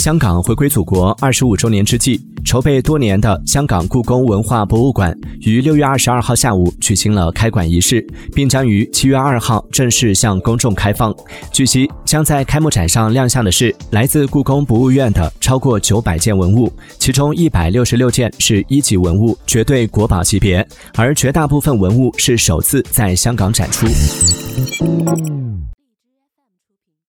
香港回归祖国二十五周年之际筹备多年的香港故宫文化博物馆于六月二十二号下午举行了开馆仪式并将于七月二号正式向公众开放。据悉将在开幕展上亮相的是来自故宫博物院的超过九百件文物其中一百六十六件是一级文物绝对国宝级别而绝大部分文物是首次在香港展出。